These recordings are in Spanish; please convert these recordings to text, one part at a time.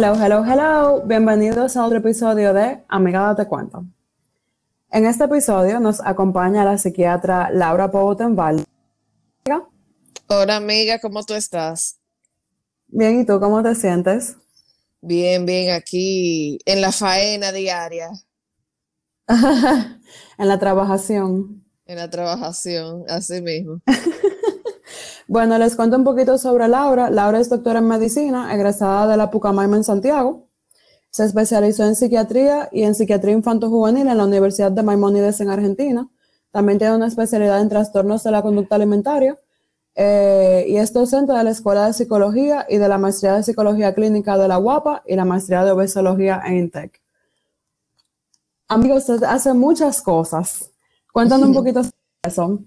Hello, hello, hello. Bienvenidos a otro episodio de Amiga Date Cuento. En este episodio nos acompaña la psiquiatra Laura Poutenval. Hola amiga, ¿cómo tú estás? Bien, ¿y tú cómo te sientes? Bien, bien, aquí en la faena diaria. en la trabajación. En la trabajación, así mismo. bueno, les cuento un poquito sobre Laura. Laura es doctora en medicina, egresada de la Pucamaima en Santiago. Se especializó en psiquiatría y en psiquiatría infanto-juvenil en la Universidad de Maimónides en Argentina. También tiene una especialidad en trastornos de la conducta alimentaria eh, y es docente de la Escuela de Psicología y de la Maestría de Psicología Clínica de la UAPA y la Maestría de Obesología en INTEC. Amigos, usted hace muchas cosas. Cuéntanos un poquito sobre eso.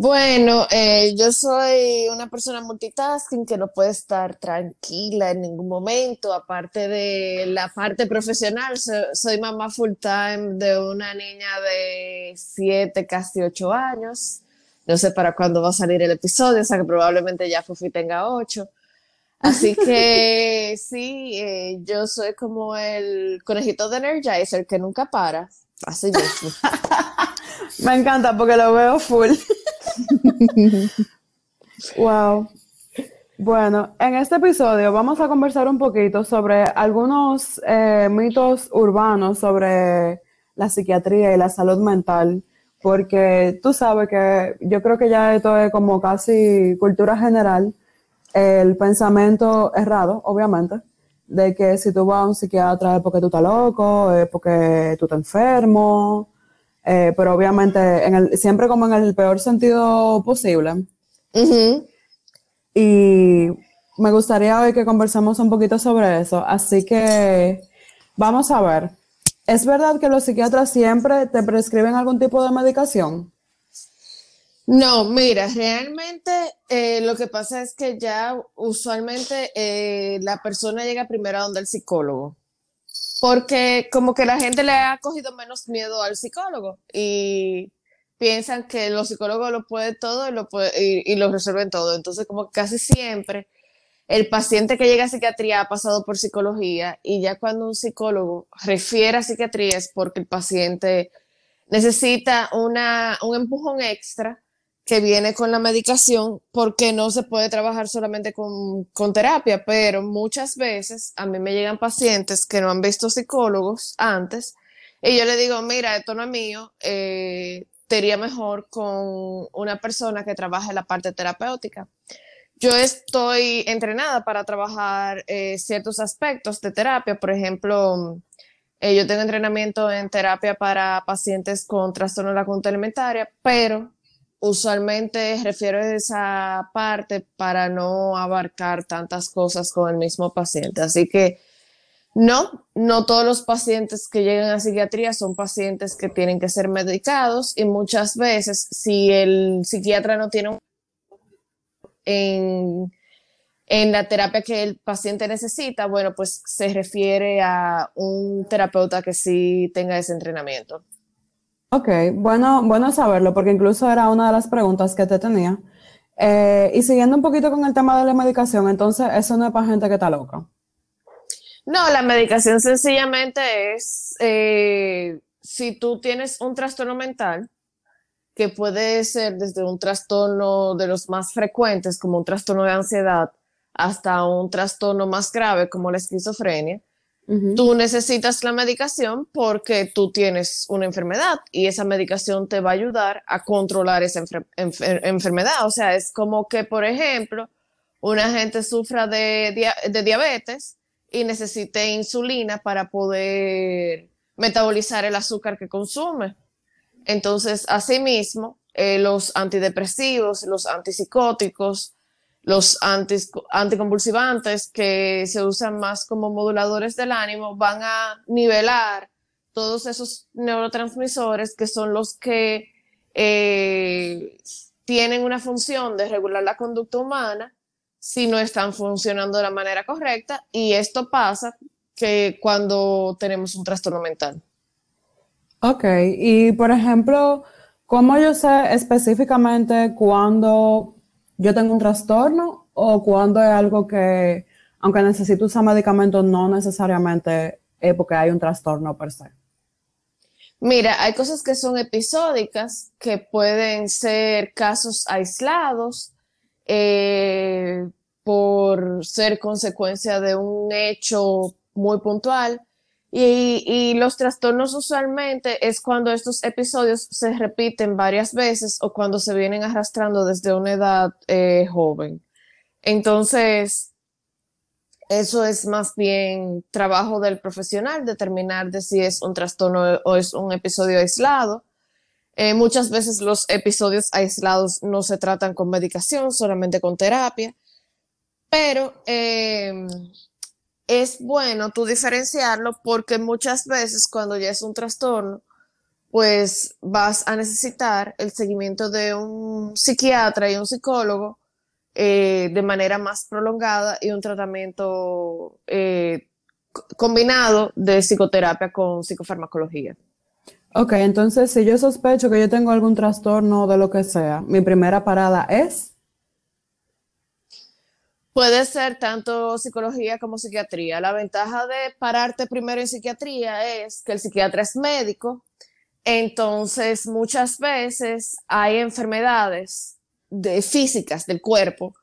Bueno, eh, yo soy una persona multitasking que no puede estar tranquila en ningún momento, aparte de la parte profesional, soy, mamá full time de una niña de 7, casi 8 años. No sé para cuándo va a salir el episodio, o sea que probablemente ya Fufi tenga 8. Así que sí, eh, yo soy como el conejito de Energizer que nunca para. Así mismo. Me encanta porque lo veo full. wow. Bueno, en este episodio vamos a conversar un poquito sobre algunos eh, mitos urbanos sobre la psiquiatría y la salud mental, porque tú sabes que yo creo que ya esto es como casi cultura general, el pensamiento errado, obviamente, de que si tú vas a un psiquiatra es porque tú estás loco, es porque tú estás enfermo, eh, pero obviamente en el, siempre como en el peor sentido posible. Y me gustaría hoy que conversemos un poquito sobre eso, así que vamos a ver. ¿Es verdad que los psiquiatras siempre te prescriben algún tipo de medicación? No, mira, realmente eh, lo que pasa es que ya usualmente eh, la persona llega primero a donde el psicólogo porque como que la gente le ha cogido menos miedo al psicólogo y piensan que los psicólogos lo pueden todo y lo, y, lo resuelven todo. Entonces, como casi siempre, el paciente que llega a psiquiatría ha pasado por psicología y ya cuando un psicólogo refiere a psiquiatría es porque el paciente necesita una, un empujón extra que viene con la medicación porque no se puede trabajar solamente con, terapia, pero muchas veces a mí me llegan pacientes que no han visto psicólogos antes y yo le digo, mira, esto no es mío, eh, mejor con una persona que trabaje la parte terapéutica. Yo estoy entrenada para trabajar eh, ciertos aspectos de terapia, por ejemplo, eh, yo tengo entrenamiento en terapia para pacientes con trastorno de la conducta alimentaria, pero usualmente refiero a esa parte para no abarcar tantas cosas con el mismo paciente. Así que no, no todos los pacientes que llegan a psiquiatría son pacientes que tienen que ser medicados y muchas veces si el psiquiatra no tiene un... En, en la terapia que el paciente necesita, bueno, pues se refiere a un terapeuta que sí tenga ese entrenamiento. Ok, bueno, bueno saberlo, porque incluso era una de las preguntas que te tenía. Eh, y siguiendo un poquito con el tema de la medicación, entonces eso no es para gente que está loca. No, la medicación sencillamente es eh, si tú tienes un trastorno mental, que puede ser desde un trastorno de los más frecuentes, como un trastorno de ansiedad, hasta un trastorno más grave, como la esquizofrenia, Tú necesitas la medicación porque tú tienes una enfermedad y esa medicación te va a ayudar a controlar esa enfermedad. O sea, es como que, por ejemplo, una gente sufra de, diabetes y necesite insulina para poder metabolizar el azúcar que consume. Entonces, asimismo, eh, los antidepresivos, los antipsicóticos, los anticonvulsivantes que se usan más como moduladores del ánimo van a nivelar todos esos neurotransmisores que son los que eh, tienen una función de regular la conducta humana si no están funcionando de la manera correcta y esto pasa que cuando tenemos un trastorno mental. Ok, y por ejemplo, ¿cómo yo sé específicamente cuándo yo tengo un trastorno o cuando es algo que aunque necesite usar medicamentos, no necesariamente es porque hay un trastorno per se. Mira, hay cosas que son episódicas, que pueden ser casos aislados, eh, por ser consecuencia de un hecho muy puntual. Y, los trastornos usualmente es cuando estos episodios se repiten varias veces o cuando se vienen arrastrando desde una edad eh, joven. Entonces, eso es más bien trabajo del profesional, determinar de si es un trastorno o es un episodio aislado. Eh, muchas veces los episodios aislados no se tratan con medicación, solamente con terapia, pero eh, es bueno tú diferenciarlo porque muchas veces cuando ya es un trastorno, pues vas a necesitar el seguimiento de un psiquiatra y un psicólogo eh, de manera más prolongada y un tratamiento eh, combinado de psicoterapia con psicofarmacología. Ok, entonces si yo sospecho que yo tengo algún trastorno de lo que sea, mi primera parada es... Puede ser tanto psicología como psiquiatría. La ventaja de pararte primero en psiquiatría es que el psiquiatra es médico, entonces muchas veces hay enfermedades de físicas del cuerpo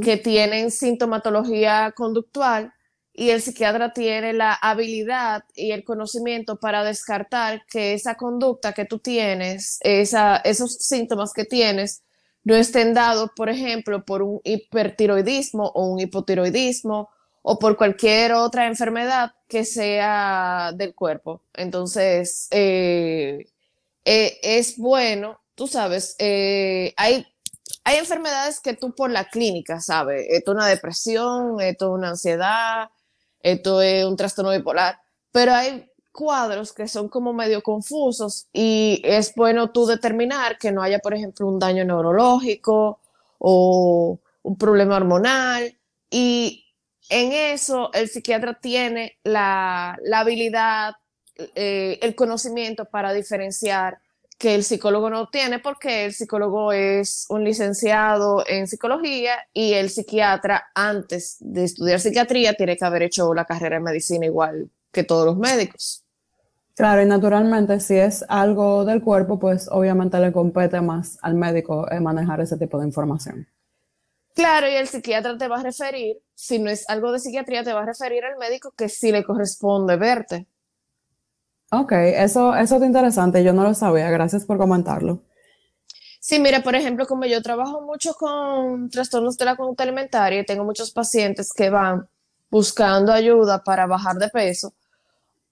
que tienen sintomatología conductual y el psiquiatra tiene la habilidad y el conocimiento para descartar que esa conducta que tú tienes, esa, esos síntomas que tienes, no estén dados, por ejemplo, por un hipertiroidismo o un hipotiroidismo o por cualquier otra enfermedad que sea del cuerpo. Entonces, eh, eh, es bueno, tú sabes, eh, hay hay enfermedades que tú por la clínica sabes, esto es una depresión, esto es una ansiedad, esto es un trastorno bipolar, pero hay cuadros que son como medio confusos y es bueno tú determinar que no haya, por ejemplo, un daño neurológico o un problema hormonal. Y en eso el psiquiatra tiene la, habilidad, eh, el conocimiento para diferenciar que el psicólogo no tiene porque el psicólogo es un licenciado en psicología y el psiquiatra antes de estudiar psiquiatría tiene que haber hecho la carrera de medicina igual que todos los médicos. Claro, y naturalmente si es algo del cuerpo, pues obviamente le compete más al médico manejar ese tipo de información. Claro, y el psiquiatra te va a referir, si no es algo de psiquiatría, te va a referir al médico que sí le corresponde verte. Ok, eso, eso es interesante, yo no lo sabía, gracias por comentarlo. Sí, mira, por ejemplo, como yo trabajo mucho con trastornos de la conducta alimentaria y tengo muchos pacientes que van buscando ayuda para bajar de peso,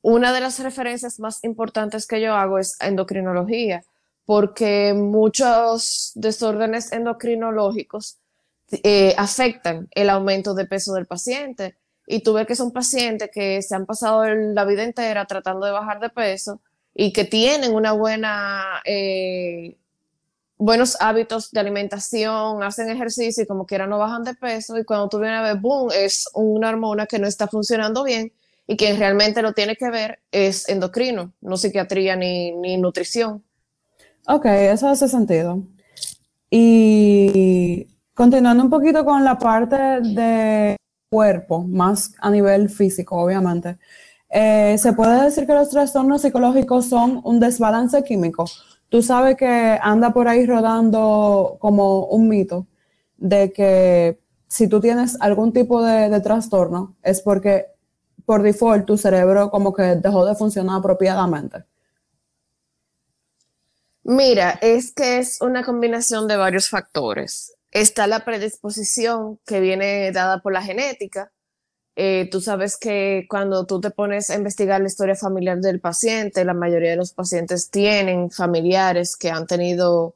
una de las referencias más importantes que yo hago es endocrinología, porque muchos desórdenes endocrinológicos eh, afectan el aumento de peso del paciente. Y tú que son pacientes que se han pasado la vida entera tratando de bajar de peso y que tienen una buena, eh, buenos hábitos de alimentación, hacen ejercicio y como quiera no bajan de peso. Y cuando tú vienes a ver, boom, es una hormona que no está funcionando bien y quien realmente lo tiene que ver es endocrino, no psiquiatría ni, ni nutrición. Ok, eso hace sentido. Y continuando un poquito con la parte de cuerpo, más a nivel físico, obviamente, eh, se puede decir que los trastornos psicológicos son un desbalance químico. Tú sabes que anda por ahí rodando como un mito de que si tú tienes algún tipo de, trastorno es porque por default tu cerebro como que dejó de funcionar apropiadamente. Mira, es que es una combinación de varios factores está la predisposición que viene dada por la genética. Eh, tú sabes que cuando tú te pones a investigar la historia familiar del paciente, la mayoría de los pacientes tienen familiares que han tenido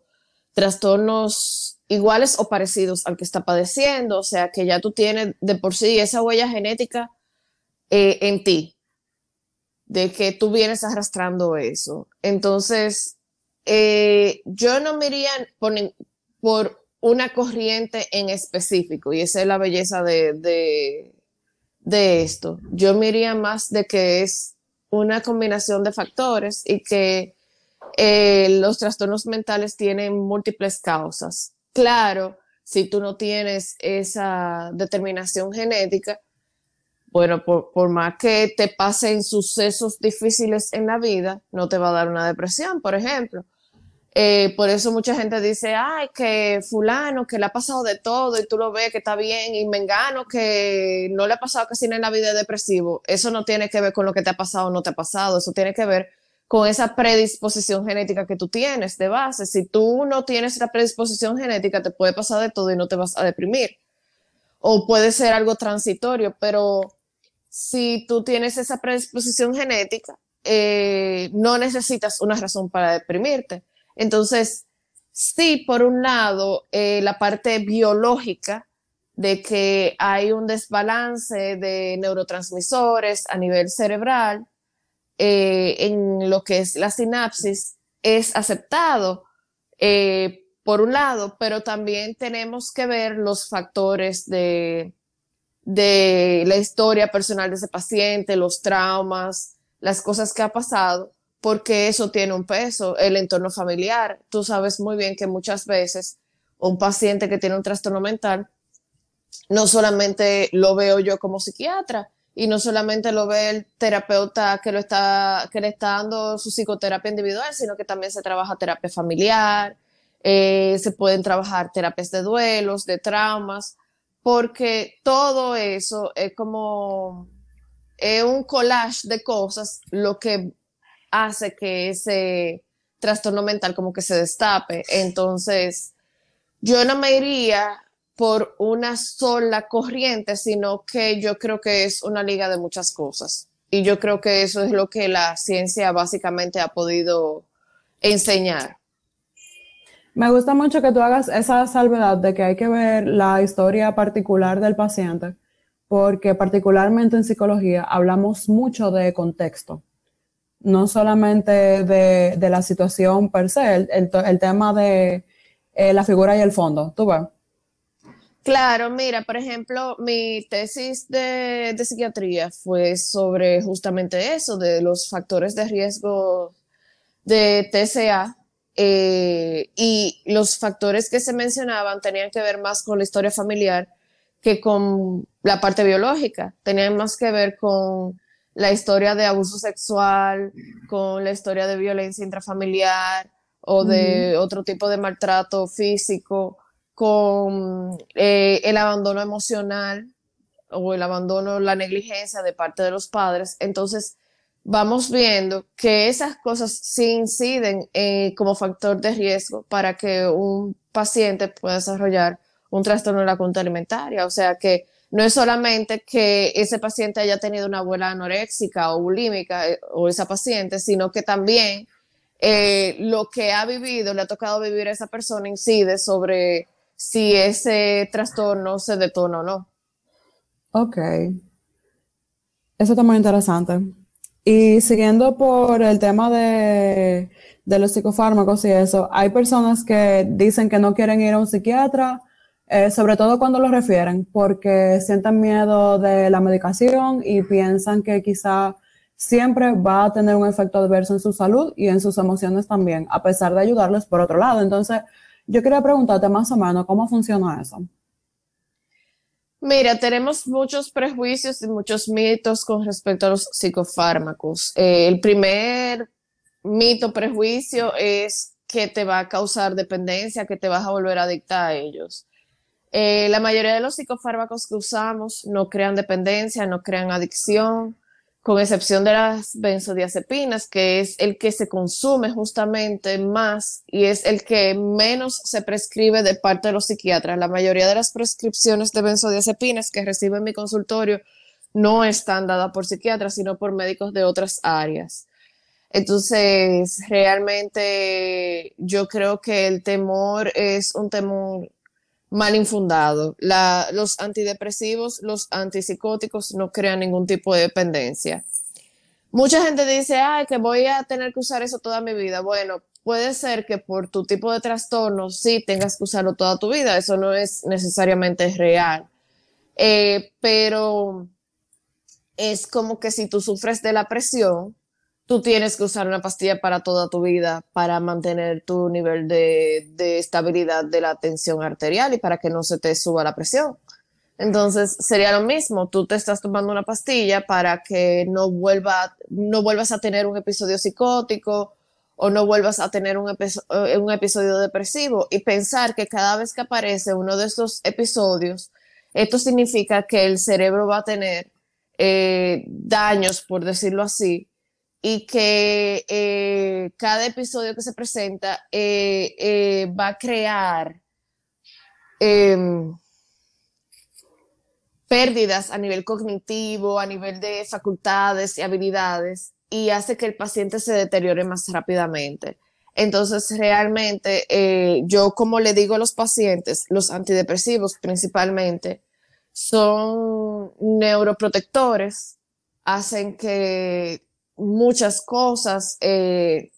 trastornos iguales o parecidos al que está padeciendo, o sea que ya tú tienes de por sí esa huella genética eh, en ti, de que tú vienes arrastrando eso. Entonces, eh, yo no me iría por, por una corriente en específico, y esa es la belleza de, de, esto. Yo miraría más de que es una combinación de factores y que eh, los trastornos mentales tienen múltiples causas. Claro, si tú no tienes esa determinación genética, bueno, por, más que te pasen sucesos difíciles en la vida, no te va a dar una depresión, por ejemplo. Eh, por eso mucha gente dice, ay, que fulano, que le ha pasado de todo y tú lo ves que está bien, y mengano, que no le ha pasado casi nada en la vida depresivo. Eso no tiene que ver con lo que te ha pasado o no te ha pasado, eso tiene que ver con esa predisposición genética que tú tienes de base. Si tú no tienes esa predisposición genética, te puede pasar de todo y no te vas a deprimir. O puede ser algo transitorio, pero si tú tienes esa predisposición genética, eh, no necesitas una razón para deprimirte. Entonces, sí, por un lado, eh, la parte biológica de que hay un desbalance de neurotransmisores a nivel cerebral, eh, en lo que es la sinapsis es aceptado por un lado, pero también tenemos que ver los factores de, de la historia personal de ese paciente, los traumas, las cosas que ha pasado, porque eso tiene un peso, el entorno familiar. Tú sabes muy bien que muchas veces un paciente que tiene un trastorno mental, no solamente lo veo yo como psiquiatra, y no solamente lo ve el terapeuta que, lo está, que le está dando su psicoterapia individual, sino que también se trabaja terapia familiar, eh, se pueden trabajar terapias de duelos, de traumas, porque todo eso es como es un collage de cosas lo que hace que ese trastorno mental como que se destape. Entonces, yo no me iría por una sola corriente, sino que yo creo que es una liga de muchas cosas. Y yo creo que eso es lo que la ciencia básicamente ha podido enseñar. Me gusta mucho que tú hagas esa salvedad de que hay que ver la historia particular del paciente, porque particularmente en psicología hablamos mucho de contexto, no solamente de, la situación per se, el, tema de eh, la figura y el fondo, ¿tú ves? Claro, mira, por ejemplo, mi tesis de, psiquiatría fue sobre justamente eso, de los factores de riesgo de TCA. Eh, y los factores que se mencionaban tenían que ver más con la historia familiar que con la parte biológica. Tenían más que ver con la historia de abuso sexual, con la historia de violencia intrafamiliar o de otro tipo de maltrato físico con eh, el abandono emocional o el abandono, la negligencia de parte de los padres. Entonces, vamos viendo que esas cosas sí inciden eh, como factor de riesgo para que un paciente pueda desarrollar un trastorno de la conducta alimentaria. O sea que no es solamente que ese paciente haya tenido una abuela anoréxica o bulímica eh, o esa paciente, sino que también lo que ha vivido, le ha tocado vivir a esa persona incide sobre si ese trastorno se detona o no. Ok. Eso está muy interesante. Y siguiendo por el tema de, los psicofármacos y eso, hay personas que dicen que no quieren ir a un psiquiatra, eh, sobre todo cuando lo refieren, porque sienten miedo de la medicación y piensan que quizá siempre va a tener un efecto adverso en su salud y en sus emociones también, a pesar de ayudarles por otro lado. Entonces, yo quería preguntarte más o menos cómo funciona eso. Mira, tenemos muchos prejuicios y muchos mitos con respecto a los psicofármacos. Eh, el primer mito, prejuicio es que te va a causar dependencia, que te vas a volver adicta a ellos. Eh, la mayoría de los psicofármacos que usamos no crean dependencia, no crean adicción con excepción de las benzodiazepinas, que es el que se consume justamente más y es el que menos se prescribe de parte de los psiquiatras. La mayoría de las prescripciones de benzodiazepinas que recibo en mi consultorio no están dadas por psiquiatras, sino por médicos de otras áreas. Entonces, realmente yo creo que el temor es un temor mal infundado. los antidepresivos, los antipsicóticos no crean ningún tipo de dependencia. Mucha gente dice, ay, que voy a tener que usar eso toda mi vida. Bueno, puede ser que por tu tipo de trastorno sí tengas que usarlo toda tu vida. Eso no es necesariamente real. Eh, pero es como que si tú sufres de la presión, tú tienes que usar una pastilla para toda tu vida para mantener tu nivel de, estabilidad de la tensión arterial y para que no se te suba la presión. Entonces sería lo mismo, tú te estás tomando una pastilla para que no, vuelva, no vuelvas a tener un episodio psicótico o no vuelvas a tener un, eh, episodio depresivo y pensar que cada vez que aparece uno de estos episodios, esto significa que el cerebro va a tener eh, daños, por decirlo así, y que eh, cada episodio que se presenta va a crear em, pérdidas a nivel cognitivo, a nivel de facultades y habilidades, y hace que el paciente se deteriore más rápidamente. Entonces, realmente, eh, yo como le digo a los pacientes, los antidepresivos principalmente, son neuroprotectores, hacen que muchas cosas, eh,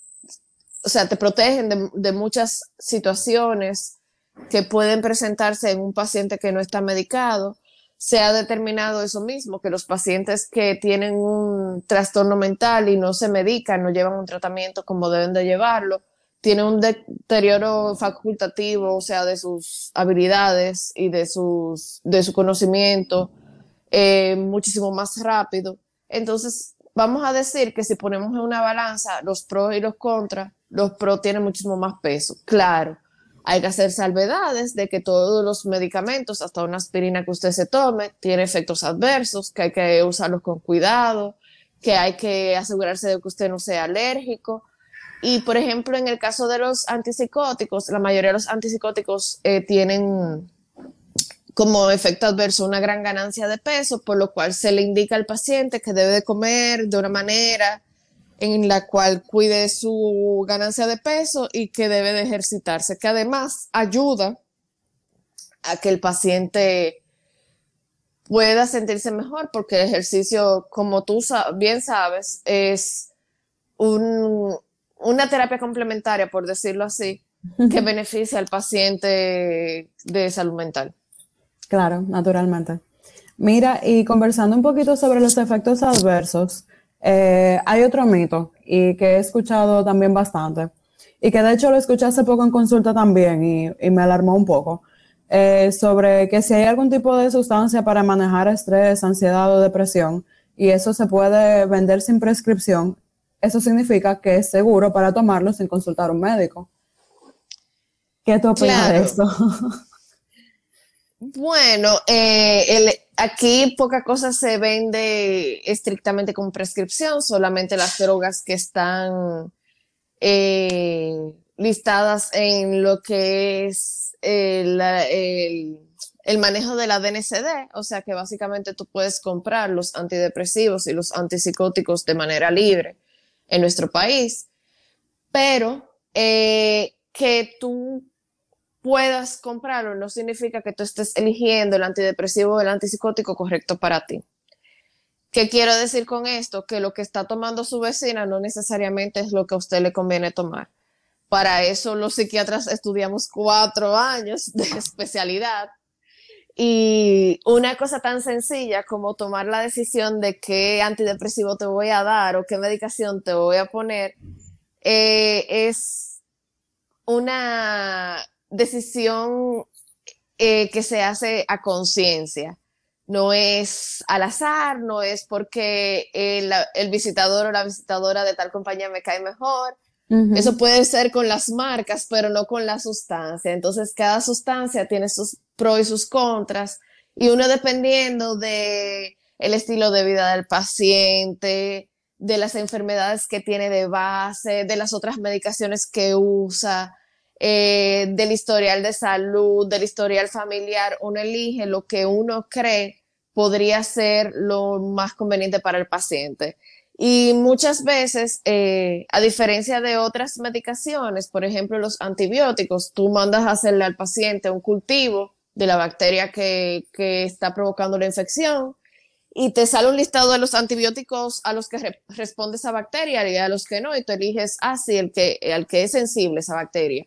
o sea, te protegen de, muchas situaciones que pueden presentarse en un paciente que no está medicado se ha determinado eso mismo, que los pacientes que tienen un trastorno mental y no se medican, no llevan un tratamiento como deben de llevarlo, tienen un deterioro facultativo, o sea, de sus habilidades y de, sus, de su conocimiento eh, muchísimo más rápido. Entonces, vamos a decir que si ponemos en una balanza los pros y los contras, los pros tienen muchísimo más peso. Claro, hay que hacer salvedades de que todos los medicamentos, hasta una aspirina que usted se tome, tiene efectos adversos, que hay que usarlos con cuidado, que hay que asegurarse de que usted no sea alérgico. Y, por ejemplo, en el caso de los antipsicóticos, la mayoría de los antipsicóticos eh, tienen como efecto adverso una gran ganancia de peso, por lo cual se le indica al paciente que debe de comer de una manera en la cual cuide su ganancia de peso y que debe de ejercitarse, que además ayuda a que el paciente pueda sentirse mejor, porque el ejercicio, como tú bien sabes, es una terapia complementaria, por decirlo así, que beneficia al paciente de salud mental. Claro, naturalmente. Mira, y conversando un poquito sobre los efectos adversos, eh, hay otro mito y que he escuchado también bastante y que de hecho lo escuché hace poco en consulta también y, me alarmó un poco eh, sobre que si hay algún tipo de sustancia para manejar estrés, ansiedad o depresión y eso se puede vender sin prescripción, eso significa que es seguro para tomarlo sin consultar a un médico. ¿Qué tú opinas de esto? Bueno, eh, aquí poca cosa se vende estrictamente con prescripción, solamente las drogas que están eh, listadas en lo que es el, el, manejo de la DNCD, o sea que básicamente tú puedes comprar los antidepresivos y los antipsicóticos de manera libre en nuestro país, pero eh, que tú puedas comprarlo no significa que tú estés eligiendo el antidepresivo o el antipsicótico correcto para ti. ¿Qué quiero decir con esto? Que lo que está tomando su vecina no necesariamente es lo que a usted le conviene tomar. Para eso los psiquiatras estudiamos cuatro años de especialidad. Y una cosa tan sencilla como tomar la decisión de qué antidepresivo te voy a dar o qué medicación te voy a poner eh, es una decisión eh, que se hace a conciencia. No es al azar, no es porque el, visitador o la visitadora de tal compañía me cae mejor. Eso puede ser con las marcas, pero no con la sustancia. Entonces, cada sustancia tiene sus pros y sus contras. Y uno dependiendo de el estilo de vida del paciente, de las enfermedades que tiene de base, de las otras medicaciones que usa, eh, del historial de salud, del historial familiar, uno elige lo que uno cree podría ser lo más conveniente para el paciente. Y muchas veces, eh, a diferencia de otras medicaciones, por ejemplo los antibióticos, tú mandas a hacerle al paciente un cultivo de la bacteria que, que está provocando la infección y te sale un listado de los antibióticos a los que responde esa bacteria y a los que no, y tú eliges así ah, el que, al que es sensible esa bacteria.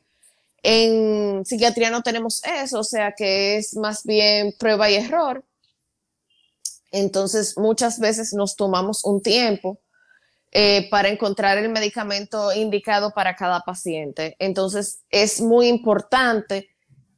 En psiquiatría no tenemos eso, o sea que es más bien prueba y error. Entonces, muchas veces nos tomamos un tiempo eh, para encontrar el medicamento indicado para cada paciente. Entonces, es muy importante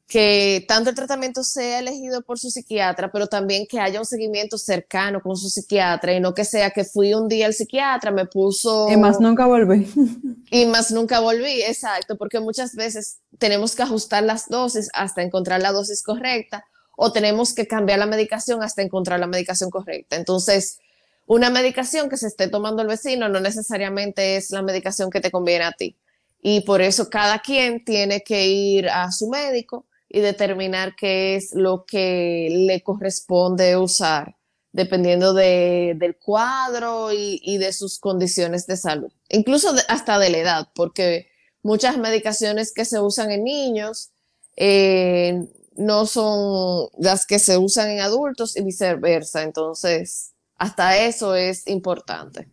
que tanto el tratamiento sea elegido por su psiquiatra, pero también que haya un seguimiento cercano con su psiquiatra y no que sea que fui un día al psiquiatra, me puso... Y más nunca volví. Y más nunca volví, exacto, porque muchas veces tenemos que ajustar las dosis hasta encontrar la dosis correcta o tenemos que cambiar la medicación hasta encontrar la medicación correcta. Entonces, una medicación que se esté tomando el vecino no necesariamente es la medicación que te conviene a ti. Y por eso cada quien tiene que ir a su médico y determinar qué es lo que le corresponde usar, dependiendo del cuadro y, de sus condiciones de salud, incluso hasta de la edad, porque muchas medicaciones que se usan en niños eh, no son las que se usan en adultos y viceversa. Entonces, hasta eso es importante.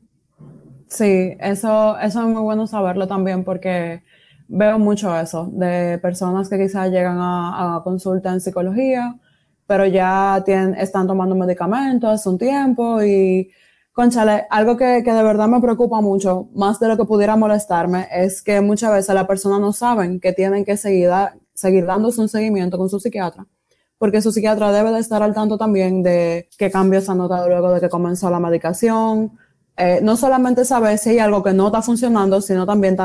Sí, eso, eso es muy bueno saberlo también porque veo mucho eso, de personas que quizás llegan a, consulta en psicología, pero ya tienen, están tomando medicamentos hace un tiempo y, conchale, algo que, que, de verdad me preocupa mucho, más de lo que pudiera molestarme, es que muchas veces las personas no saben que tienen que seguir, seguir dándose un seguimiento con su psiquiatra, porque su psiquiatra debe de estar al tanto también de qué cambios ha notado luego de que comenzó la medicación, eh, no solamente saber si hay algo que no está funcionando, sino también,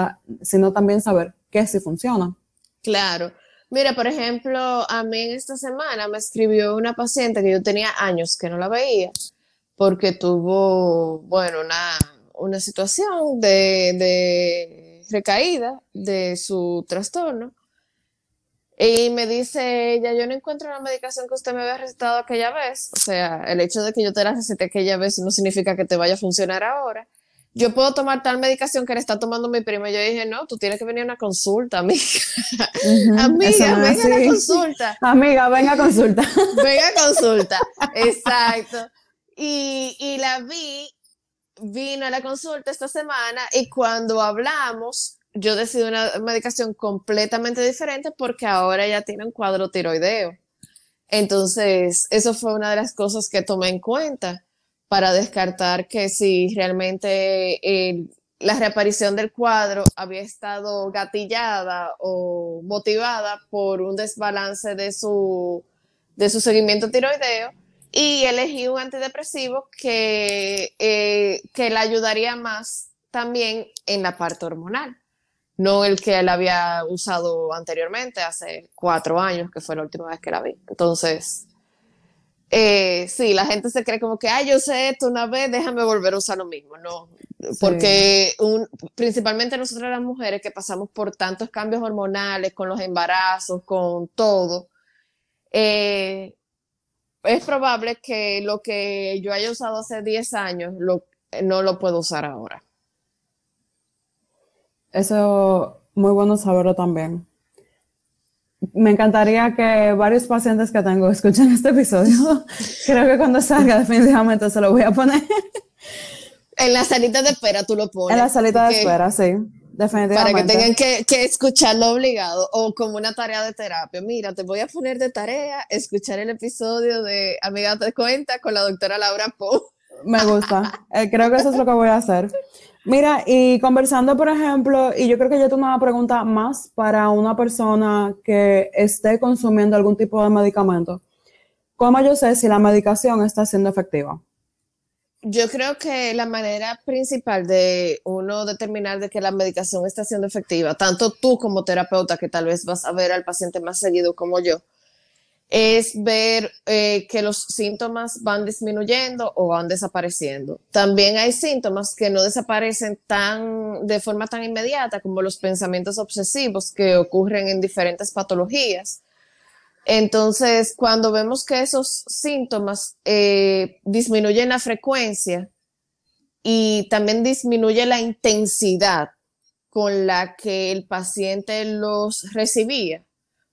sino también saber qué sí funciona. Claro. Mira, por ejemplo, a mí esta semana me escribió una paciente que yo tenía años que no la veía porque tuvo, bueno, una, situación de, de recaída de su trastorno y me dice ella, yo no encuentro la medicación que usted me había recetado aquella vez. O sea, el hecho de que yo te la recete aquella vez no significa que te vaya a funcionar ahora. Yo puedo tomar tal medicación que le está tomando mi prima. Y yo dije, no, tú tienes que venir a una consulta, amiga. amiga, venga a la consulta. Amiga, venga a consulta. venga a consulta. Exacto. Y, y la vi, vino a la consulta esta semana y cuando hablamos, yo decidí una medicación completamente diferente porque ahora ya tiene un cuadro tiroideo. Entonces, eso fue una de las cosas que tomé en cuenta para descartar que si realmente la reaparición del cuadro había estado gatillada o motivada por un desbalance de su, de su seguimiento tiroideo y elegí un antidepresivo que, eh, que la ayudaría más también en la parte hormonal no el que él había usado anteriormente, hace cuatro años, que fue la última vez que la vi. Entonces, eh, sí, la gente se cree como que, ay, yo sé esto una vez, déjame volver a usar lo mismo. No, porque un, principalmente nosotras las mujeres que pasamos por tantos cambios hormonales, con los embarazos, con todo, eh, es probable que lo que yo haya usado hace 10 años no lo puedo usar ahora. Eso, muy bueno saberlo también. Me encantaría que varios pacientes que tengo escuchen este episodio. Creo que cuando salga definitivamente se lo voy a poner. En la salita de espera tú lo pones. En la salita de espera, sí. Definitivamente. Para que tengan que, que, escucharlo obligado o como una tarea de terapia. Mira, te voy a poner de tarea escuchar el episodio de Amiga Te Cuenta con la doctora Laura Poe. Me gusta. Eh, creo que eso es lo que voy a hacer. Mira, y conversando, por ejemplo, y yo creo que yo tengo una pregunta más para una persona que esté consumiendo algún tipo de medicamento. ¿Cómo yo sé si la medicación está siendo efectiva? Yo creo que la manera principal de uno determinar de que la medicación está siendo efectiva, tanto tú como terapeuta, que tal vez vas a ver al paciente más seguido como yo, es ver eh, que los síntomas van disminuyendo o van desapareciendo. También hay síntomas que no desaparecen tan, de forma tan inmediata como los pensamientos obsesivos que ocurren en diferentes patologías. Entonces, cuando vemos que esos síntomas eh, disminuyen la frecuencia y también disminuye la intensidad con la que el paciente los recibía.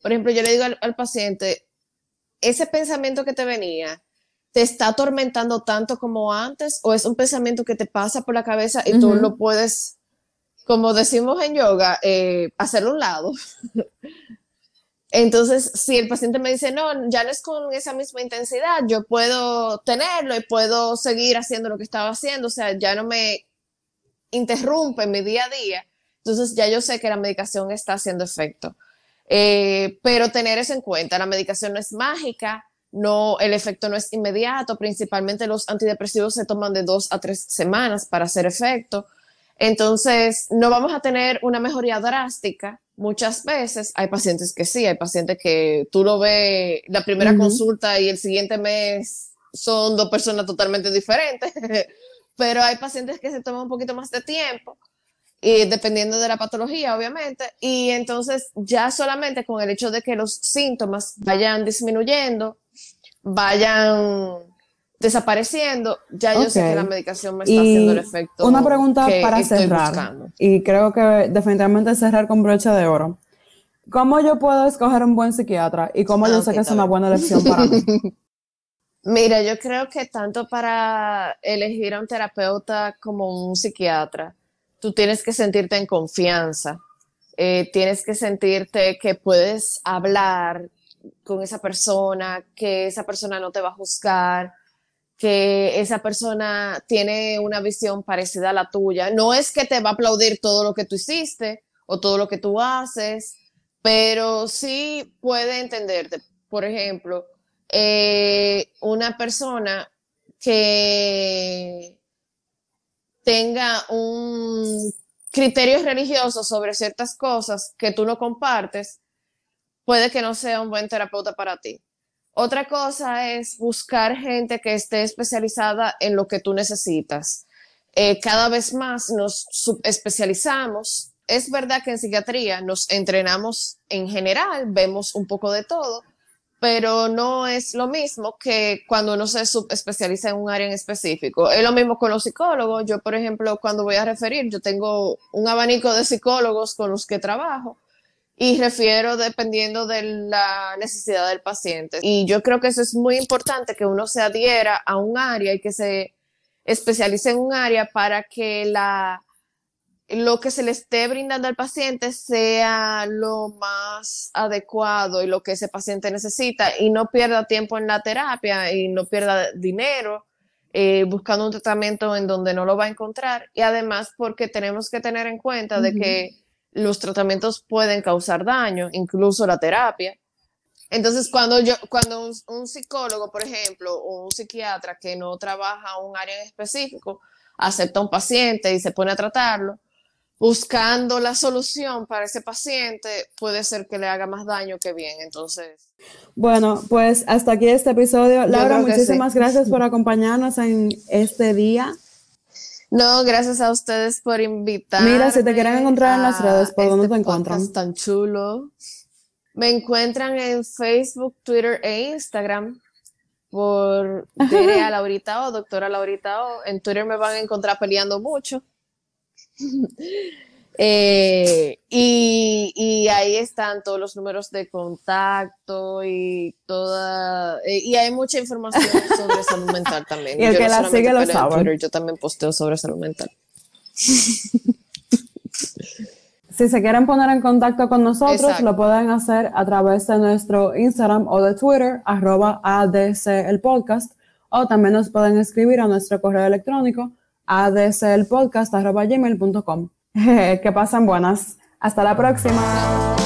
Por ejemplo, yo le digo al paciente, ese pensamiento que te venía te está atormentando tanto como antes o es un pensamiento que te pasa por la cabeza y tú lo puedes, como decimos en yoga, eh, hacerlo a un lado. Entonces, si el paciente me dice, no, ya no es con esa misma intensidad, yo puedo tenerlo y puedo seguir haciendo lo que estaba haciendo, o sea, ya no me interrumpe mi día a día, entonces ya yo sé que la medicación está haciendo efecto. Eh, pero tener eso en cuenta, la medicación no es mágica, no, el efecto no es inmediato, principalmente los antidepresivos se toman de dos a tres semanas para hacer efecto. Entonces, no vamos a tener una mejoría drástica. Muchas veces hay pacientes que sí, hay pacientes que tú lo ves la primera consulta y el siguiente mes son dos personas totalmente diferentes, pero hay pacientes que se toman un poquito más de tiempo y dependiendo de la patología, obviamente, y entonces ya solamente con el hecho de que los síntomas vayan disminuyendo, vayan desapareciendo, ya yo sé que la medicación me está haciendo el efecto. Una pregunta para cerrar, y creo que definitivamente cerrar con brocha de oro. ¿Cómo yo puedo escoger un buen psiquiatra y cómo yo sé que es una buena elección para mí? Mira, yo creo que tanto para elegir a un terapeuta como un psiquiatra, tú tienes que sentirte en confianza, eh, tienes que sentirte que puedes hablar con esa persona, que esa persona no te va a juzgar, que esa persona tiene una visión parecida a la tuya. No es que te va a aplaudir todo lo que tú hiciste o todo lo que tú haces, pero sí puede entenderte. Por ejemplo, eh, una persona que tenga un criterio religioso sobre ciertas cosas que tú no compartes, puede que no sea un buen terapeuta para ti. Otra cosa es buscar gente que esté especializada en lo que tú necesitas. Eh, cada vez más nos especializamos. Es verdad que en psiquiatría nos entrenamos en general, vemos un poco de todo, pero no es lo mismo que cuando uno se subespecializa en un área en específico. Es lo mismo con los psicólogos. Yo, por ejemplo, cuando voy a referir, yo tengo un abanico de psicólogos con los que trabajo y refiero dependiendo de la necesidad del paciente. Y yo creo que eso es muy importante, que uno se adhiera a un área y que se especialice en un área para que la lo que se le esté brindando al paciente sea lo más adecuado y lo que ese paciente necesita y no pierda tiempo en la terapia y no pierda dinero eh, buscando un tratamiento en donde no lo va a encontrar y además porque tenemos que tener en cuenta de que los tratamientos pueden causar daño, incluso la terapia. Entonces, cuando yo, cuando un, un psicólogo, por ejemplo, o un psiquiatra que no trabaja un área en específico, acepta a un paciente y se pone a tratarlo, buscando la solución para ese paciente, puede ser que le haga más daño que bien. Entonces. Bueno, pues hasta aquí este episodio. Laura, muchísimas gracias por acompañarnos en este día. No, gracias a ustedes por invitarme. Mira, si te quieren encontrar en las redes, ¿por dónde este te encuentran? tan chulo. Me encuentran en Facebook, Twitter e Instagram por a Laurita O, doctora Laurita O. En Twitter me van a encontrar peleando mucho. Eh, y, ahí están todos los números de contacto y toda eh, y hay mucha información sobre salud mental también. y el que la sigue lo sabe. yo también posteo sobre salud mental. si se quieren poner en contacto con nosotros, lo pueden hacer a través de nuestro Instagram o de Twitter, arroba ADC el podcast, o también nos pueden escribir a nuestro correo electrónico adclpodcast.gmail.com. que pasan buenas. Hasta la próxima.